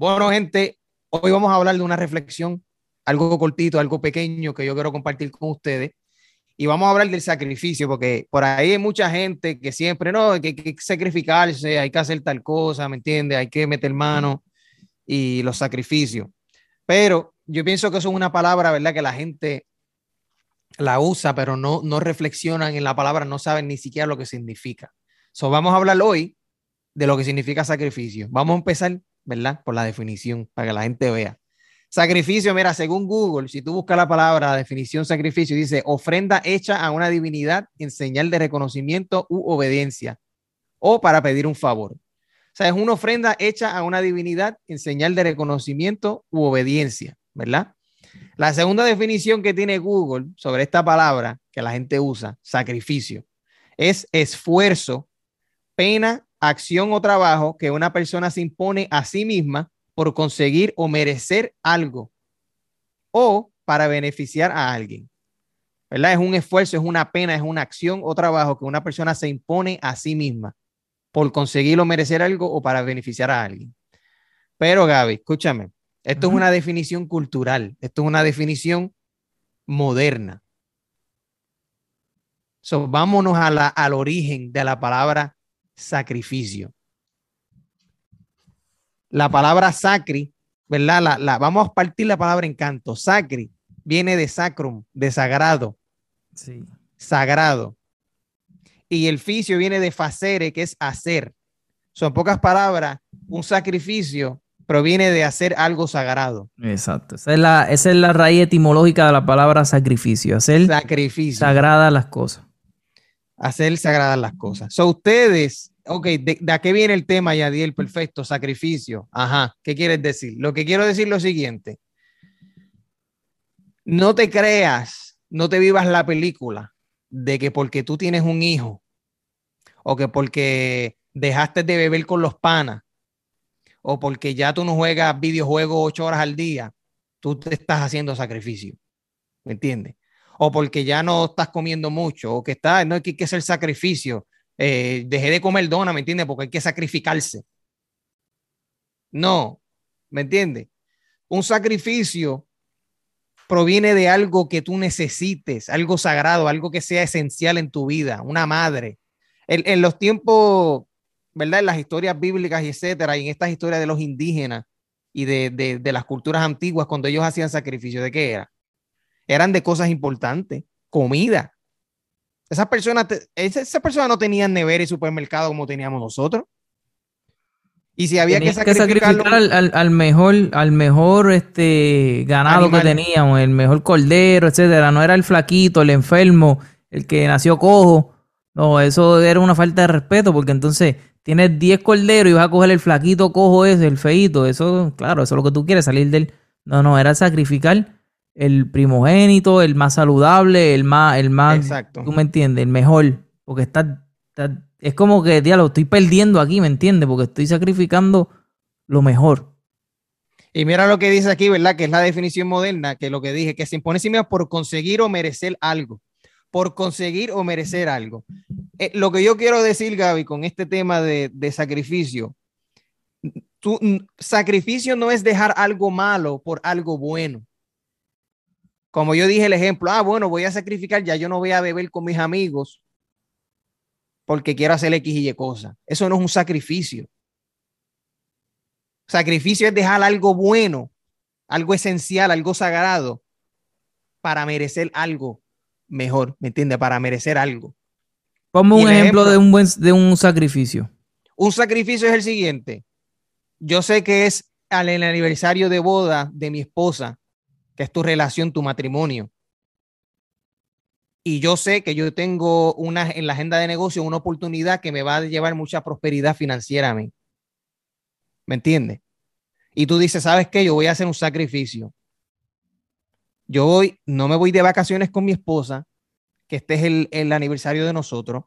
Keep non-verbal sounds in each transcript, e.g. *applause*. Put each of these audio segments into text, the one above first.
Bueno, gente, hoy vamos a hablar de una reflexión, algo cortito, algo pequeño que yo quiero compartir con ustedes. Y vamos a hablar del sacrificio, porque por ahí hay mucha gente que siempre, no, que hay que sacrificarse, hay que hacer tal cosa, ¿me entiendes? Hay que meter mano y los sacrificios. Pero yo pienso que eso es una palabra, ¿verdad? Que la gente la usa, pero no, no reflexionan en la palabra, no saben ni siquiera lo que significa. So, vamos a hablar hoy de lo que significa sacrificio. Vamos a empezar, ¿verdad? Por la definición, para que la gente vea. Sacrificio, mira, según Google, si tú buscas la palabra definición sacrificio, dice ofrenda hecha a una divinidad en señal de reconocimiento u obediencia o para pedir un favor. O sea, es una ofrenda hecha a una divinidad en señal de reconocimiento u obediencia, ¿verdad? La segunda definición que tiene Google sobre esta palabra que la gente usa, sacrificio, es esfuerzo, pena, acción o trabajo que una persona se impone a sí misma por conseguir o merecer algo o para beneficiar a alguien. ¿Verdad? Es un esfuerzo, es una pena, es una acción o trabajo que una persona se impone a sí misma por conseguir o merecer algo o para beneficiar a alguien. Pero Gaby, escúchame, esto es una definición cultural, esto es una definición moderna. So, vámonos a la, al origen de la palabra sacrificio. La palabra sacri, ¿verdad? La, la, vamos a partir la palabra en canto. Sacri viene de sacrum, de sagrado. Sí. Sagrado. Y el ficio viene de facere, que es hacer. Son pocas palabras, un sacrificio proviene de hacer algo sagrado. Exacto. Esa es la, esa es la raíz etimológica de la palabra sacrificio. Hacer sacrificio. sagradas las cosas. Hacer sagradas las cosas. So, ustedes, ok, ¿de, de a qué viene el tema, Yadiel? Perfecto, sacrificio. Ajá, ¿qué quieres decir? Lo que quiero decir es lo siguiente. No te creas, no te vivas la película de que porque tú tienes un hijo o que porque dejaste de beber con los panas o porque ya tú no juegas videojuegos ocho horas al día, tú te estás haciendo sacrificio. ¿Me entiendes? O porque ya no estás comiendo mucho, o que está, no hay que, que hacer sacrificio. Eh, dejé de comer dona, ¿me entiendes? Porque hay que sacrificarse. No, ¿me entiendes? Un sacrificio proviene de algo que tú necesites, algo sagrado, algo que sea esencial en tu vida, una madre. En, los tiempos ¿verdad? En las historias bíblicas y etcétera, y en estas historias de los indígenas y de, de, de las culturas antiguas, cuando ellos hacían sacrificio, ¿de qué era? Eran de cosas importantes, comida. Esas personas, esas esa personas no tenían nevera y supermercado como teníamos nosotros. Y si había Tenías que sacrificar al, al, al, mejor, al mejor este ganado animal. que teníamos, el mejor cordero, etcétera. No era el flaquito, el enfermo, el que nació cojo. No, eso era una falta de respeto, porque entonces tienes 10 corderos y vas a coger el flaquito cojo ese, el feito, eso, claro, eso es lo que tú quieres, salir del... No, no, era sacrificar el primogénito, el más saludable, el más, el más, Exacto. tú me entiendes, el mejor, porque está, está es como que, lo estoy perdiendo aquí, ¿me entiendes? Porque estoy sacrificando lo mejor. Y mira lo que dice aquí, ¿verdad? Que es la definición moderna, que lo que dije, que se impone sí mismo por conseguir o merecer algo por conseguir o merecer algo. Eh, lo que yo quiero decir, Gaby, con este tema de, de sacrificio, tu sacrificio no es dejar algo malo por algo bueno. Como yo dije el ejemplo, ah, bueno, voy a sacrificar, ya yo no voy a beber con mis amigos porque quiero hacer X y Y cosas. Eso no es un sacrificio. Sacrificio es dejar algo bueno, algo esencial, algo sagrado para merecer algo mejor, ¿me entiendes? Para merecer algo. Como un ejemplo, ejemplo, de un buen de un sacrificio. Un sacrificio es el siguiente. Yo sé que es al el aniversario de boda de mi esposa, es tu relación, tu matrimonio. Y yo sé que yo tengo una en la agenda de negocio una oportunidad que me va a llevar mucha prosperidad financiera a mí. ¿Me entiendes? Y tú dices, ¿sabes qué? Yo voy a hacer un sacrificio yo voy, no me voy de vacaciones con mi esposa, que este es el, el aniversario de nosotros,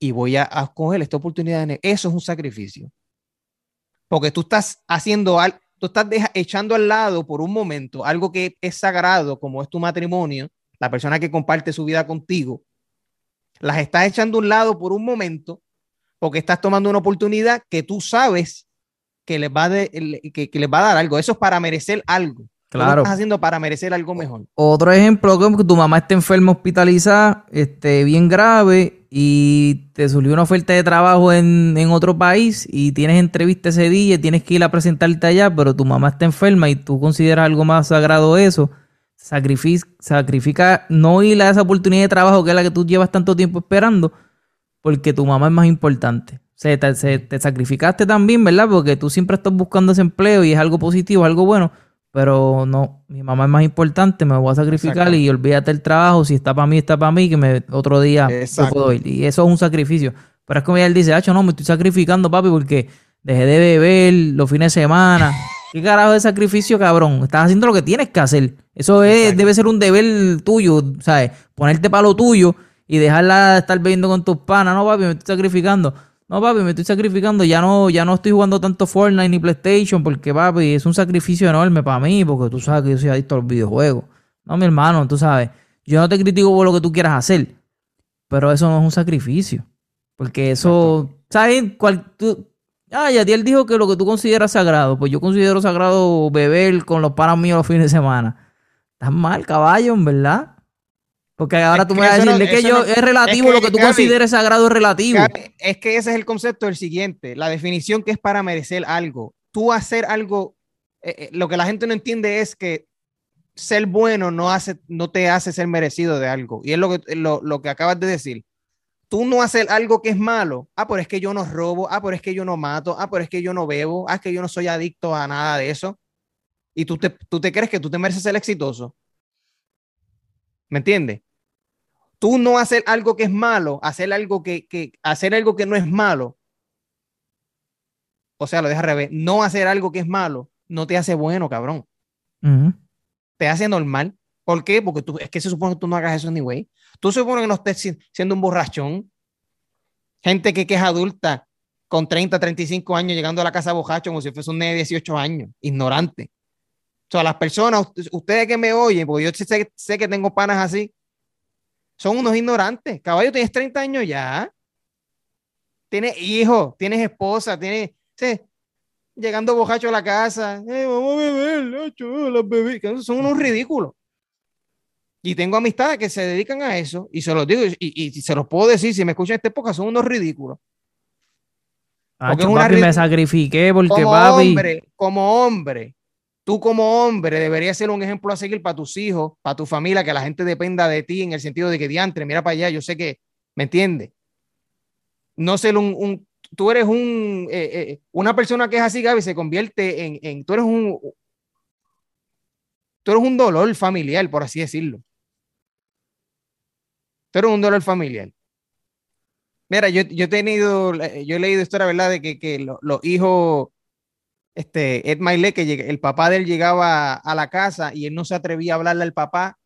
y voy a, a coger esta oportunidad. Eso es un sacrificio. Porque tú estás haciendo algo, tú estás deja, echando al lado por un momento algo que es sagrado, como es tu matrimonio, la persona que comparte su vida contigo, las estás echando a un lado por un momento porque estás tomando una oportunidad que tú sabes que les va, de, que, que les va a dar algo. Eso es para merecer algo. Claro. Lo estás haciendo para merecer algo mejor. Otro ejemplo, que tu mamá está enferma hospitalizada, este, bien grave, y te surgió una oferta de trabajo en, en, otro país y tienes entrevista ese día y tienes que ir a presentarte allá, pero tu mamá está enferma y tú consideras algo más sagrado eso, sacrifica, sacrifica no ir a esa oportunidad de trabajo que es la que tú llevas tanto tiempo esperando, porque tu mamá es más importante. Se te, se, te sacrificaste también, ¿verdad? Porque tú siempre estás buscando ese empleo y es algo positivo, algo bueno pero no, mi mamá es más importante, me voy a sacrificar y olvídate el trabajo, si está para mí, está para mí, que me, otro día yo puedo ir. Y eso es un sacrificio. Pero es como él dice, Hacho, no, me estoy sacrificando, papi, porque dejé de beber los fines de semana. *laughs* ¿Qué carajo de sacrificio, cabrón? Estás haciendo lo que tienes que hacer. Eso es, debe ser un deber tuyo, ¿sabes? Ponerte para lo tuyo y dejarla de estar bebiendo con tus panas. No, papi, me estoy sacrificando. No, papi, me estoy sacrificando. Ya no, ya no estoy jugando tanto Fortnite ni PlayStation porque, papi, es un sacrificio enorme para mí porque tú sabes que yo soy adicto a los videojuegos. No, mi hermano, tú sabes. Yo no te critico por lo que tú quieras hacer, pero eso no es un sacrificio. Porque eso, ¿sabes? Cual, tú, ah, ya él dijo que lo que tú consideras sagrado, pues yo considero sagrado beber con los panas míos los fines de semana. Estás mal, caballo, en verdad. Porque ahora tú me vas a decir que, yo, es relativo, lo que tú consideres sagrado es relativo. es que ese es el concepto del siguiente, la definición que es para merecer algo. Tú hacer algo, eh, eh, lo que la gente no entiende es que ser bueno no, hace, no te hace ser merecido de algo. Y es lo que, lo, lo que acabas de decir. Tú no hacer algo que es malo. Ah, pero es que yo no robo. Ah, pero es que yo no mato. Ah, pero es que yo no bebo. Ah, es que yo no soy adicto a nada de eso. Y tú te, tú te crees que tú te mereces ser exitoso. ¿Me entiendes? Tú no hacer algo que es malo, hacer algo que, que, hacer algo que no es malo, o sea, lo deja al revés, no hacer algo que es malo, no te hace bueno, cabrón. Te hace normal. ¿Por qué? Porque tú, es que se supone que tú no hagas eso anyway. Tú se supone que no estés siendo un borrachón. Gente que, que es adulta con 30, 35 años llegando a la casa bojacho como si fuese un de 18 años, ignorante. O sea, las personas, ustedes que me oyen, porque yo sé, sé que tengo panas así, son unos ignorantes. Caballo, tienes 30 años ya. Tienes hijos, tienes esposa, tienes. Sí, llegando bojacho a la casa. Eh, vamos a beber, las bebés. Son unos ridículos. Y tengo amistades que se dedican a eso y se los digo y, se los puedo decir. Si me escuchan esta época, son unos ridículos. Porque papi, me sacrifiqué porque como papi. Hombre, como hombre, tú como hombre deberías ser un ejemplo a seguir para tus hijos, para tu familia, que la gente dependa de ti en el sentido de que diantre, mira para allá, yo sé que, ¿me entiendes? No ser un, tú eres un, eh, eh, una persona que es así, Gaby, se convierte en, tú eres un, tú eres un dolor familiar, por así decirlo. Tú eres un dolor familiar. Mira, yo, yo he tenido, yo he leído historia, ¿verdad? De que, que los hijos este, Ed Maile, que el papá de él llegaba a la casa y él no se atrevía a hablarle al papá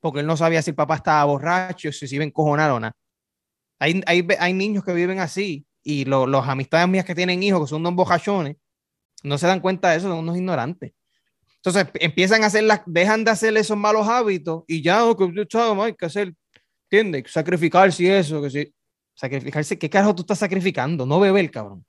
porque él no sabía si el papá estaba borracho, si se iba a encojonar o no. Hay, hay, hay, niños que viven así y los amistades mías que tienen hijos, que son unos bojachones, no se dan cuenta de eso, son unos ignorantes. Entonces empiezan a hacer las, dejan de hacer esos malos hábitos y ya, oh, que hay que hacer, ¿entiendes? Sacrificarse y eso, que sí. Sacrificarse, ¿qué carajo tú estás sacrificando? No beber, cabrón.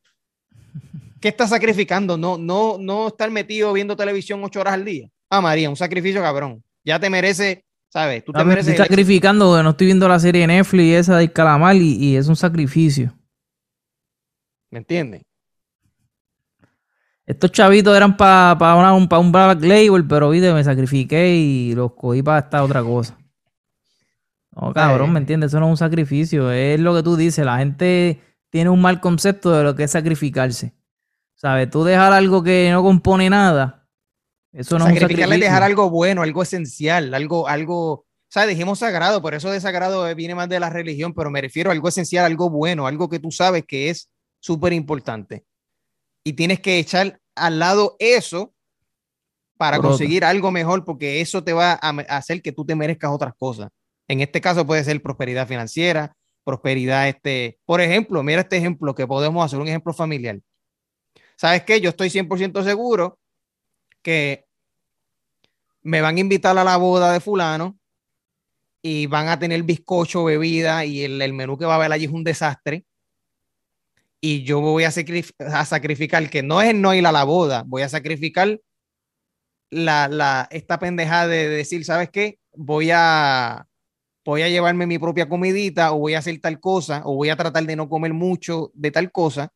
¿Qué estás sacrificando? No, no, no estar metido viendo televisión ocho horas al día. Ah, María, un sacrificio cabrón. Ya te merece, ¿sabes? Tú te mereces. Estoy sacrificando porque no estoy viendo la serie de Netflix esa del calamar y, es un sacrificio. ¿Me entiendes? Estos chavitos eran para un, un Black Label, pero viste, me sacrifiqué y los cogí para esta otra cosa. No, cabrón, ¿me entiendes? Eso no es un sacrificio. Es lo que tú dices. La gente tiene un mal concepto de lo que es sacrificarse. ¿Sabes? Tú dejar algo que no compone nada. Eso no es un sacrificio. dejar algo bueno, algo esencial, algo, algo, ¿sabes? Dijimos sagrado, por eso de sagrado viene más de la religión, pero me refiero a algo esencial, algo bueno, algo que tú sabes que es súper importante. Y tienes que echar al lado eso para conseguir algo mejor, porque eso te va a hacer que tú te merezcas otras cosas. En este caso puede ser prosperidad financiera, prosperidad, este, por ejemplo, mira este ejemplo que podemos hacer, un ejemplo familiar. ¿Sabes qué? Yo estoy 100% seguro que me van a invitar a la boda de fulano y van a tener bizcocho, bebida y el, menú que va a haber allí es un desastre. y yo voy a, a, sacrificar, que no es no ir a la boda, voy a sacrificar la, la, esta pendejada de decir, ¿sabes qué? Voy a, voy a llevarme mi propia comidita o voy a hacer tal cosa o voy a tratar de no comer mucho de tal cosa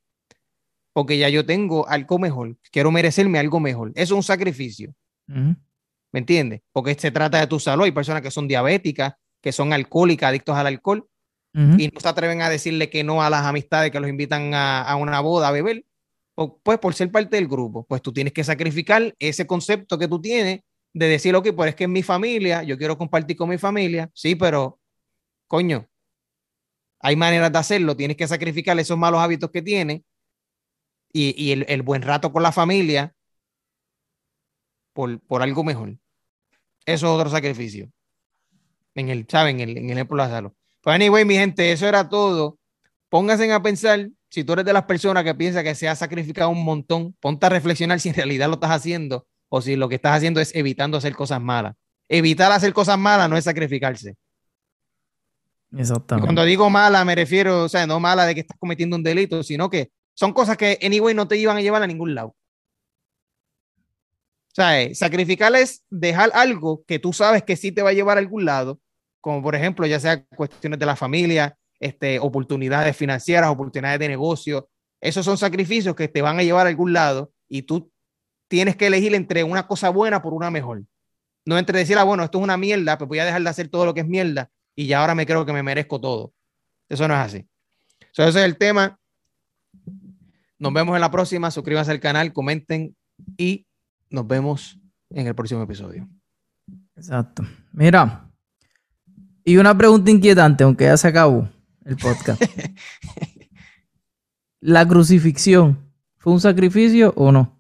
porque ya yo tengo algo mejor, quiero merecerme algo mejor. Eso es un sacrificio. ¿Me entiendes? Porque se trata de tu salud. Hay personas que son diabéticas, que son alcohólicas, adictos al alcohol, y no se atreven a decirle que no a las amistades que los invitan a, a una boda a beber, pues por ser parte del grupo. Pues tú tienes que sacrificar ese concepto que tú tienes de decir, ok, pues es que es mi familia, yo quiero compartir con mi familia, sí, pero coño, hay maneras de hacerlo, tienes que sacrificar esos malos hábitos que tienes y, y el, el, buen rato con la familia por, por, algo mejor. Eso es otro sacrificio. En el, ¿saben? En el, en el ejemplo de la Pues anyway, mi gente, eso era todo. Pónganse a pensar, si tú eres de las personas que piensa que se ha sacrificado un montón, ponte a reflexionar *laughs* si en realidad lo estás haciendo o si lo que estás haciendo es evitando hacer cosas malas. Evitar hacer cosas malas no es sacrificarse. Exactamente. cuando digo mala, me refiero, o sea, no mala de que estás cometiendo un delito, sino que son cosas que, anyway, no te iban a llevar a ningún lado. O sea, eh, sacrificar es dejar algo que tú sabes que sí te va a llevar a algún lado, como por ejemplo, ya sea cuestiones de la familia, este, oportunidades financieras, oportunidades de negocio. Esos son sacrificios que te van a llevar a algún lado y tú tienes que elegir entre una cosa buena por una mejor. No entre decir, ah, bueno, esto es una mierda, pues voy a dejar de hacer todo lo que es mierda y ya ahora me creo que me merezco todo. Eso no es así. So, es el tema. Nos vemos en la próxima. Suscríbanse al canal, comenten y nos vemos en el próximo episodio. Exacto. Mira, y una pregunta inquietante, aunque ya se acabó el podcast. *laughs* ¿La crucifixión fue un sacrificio o no?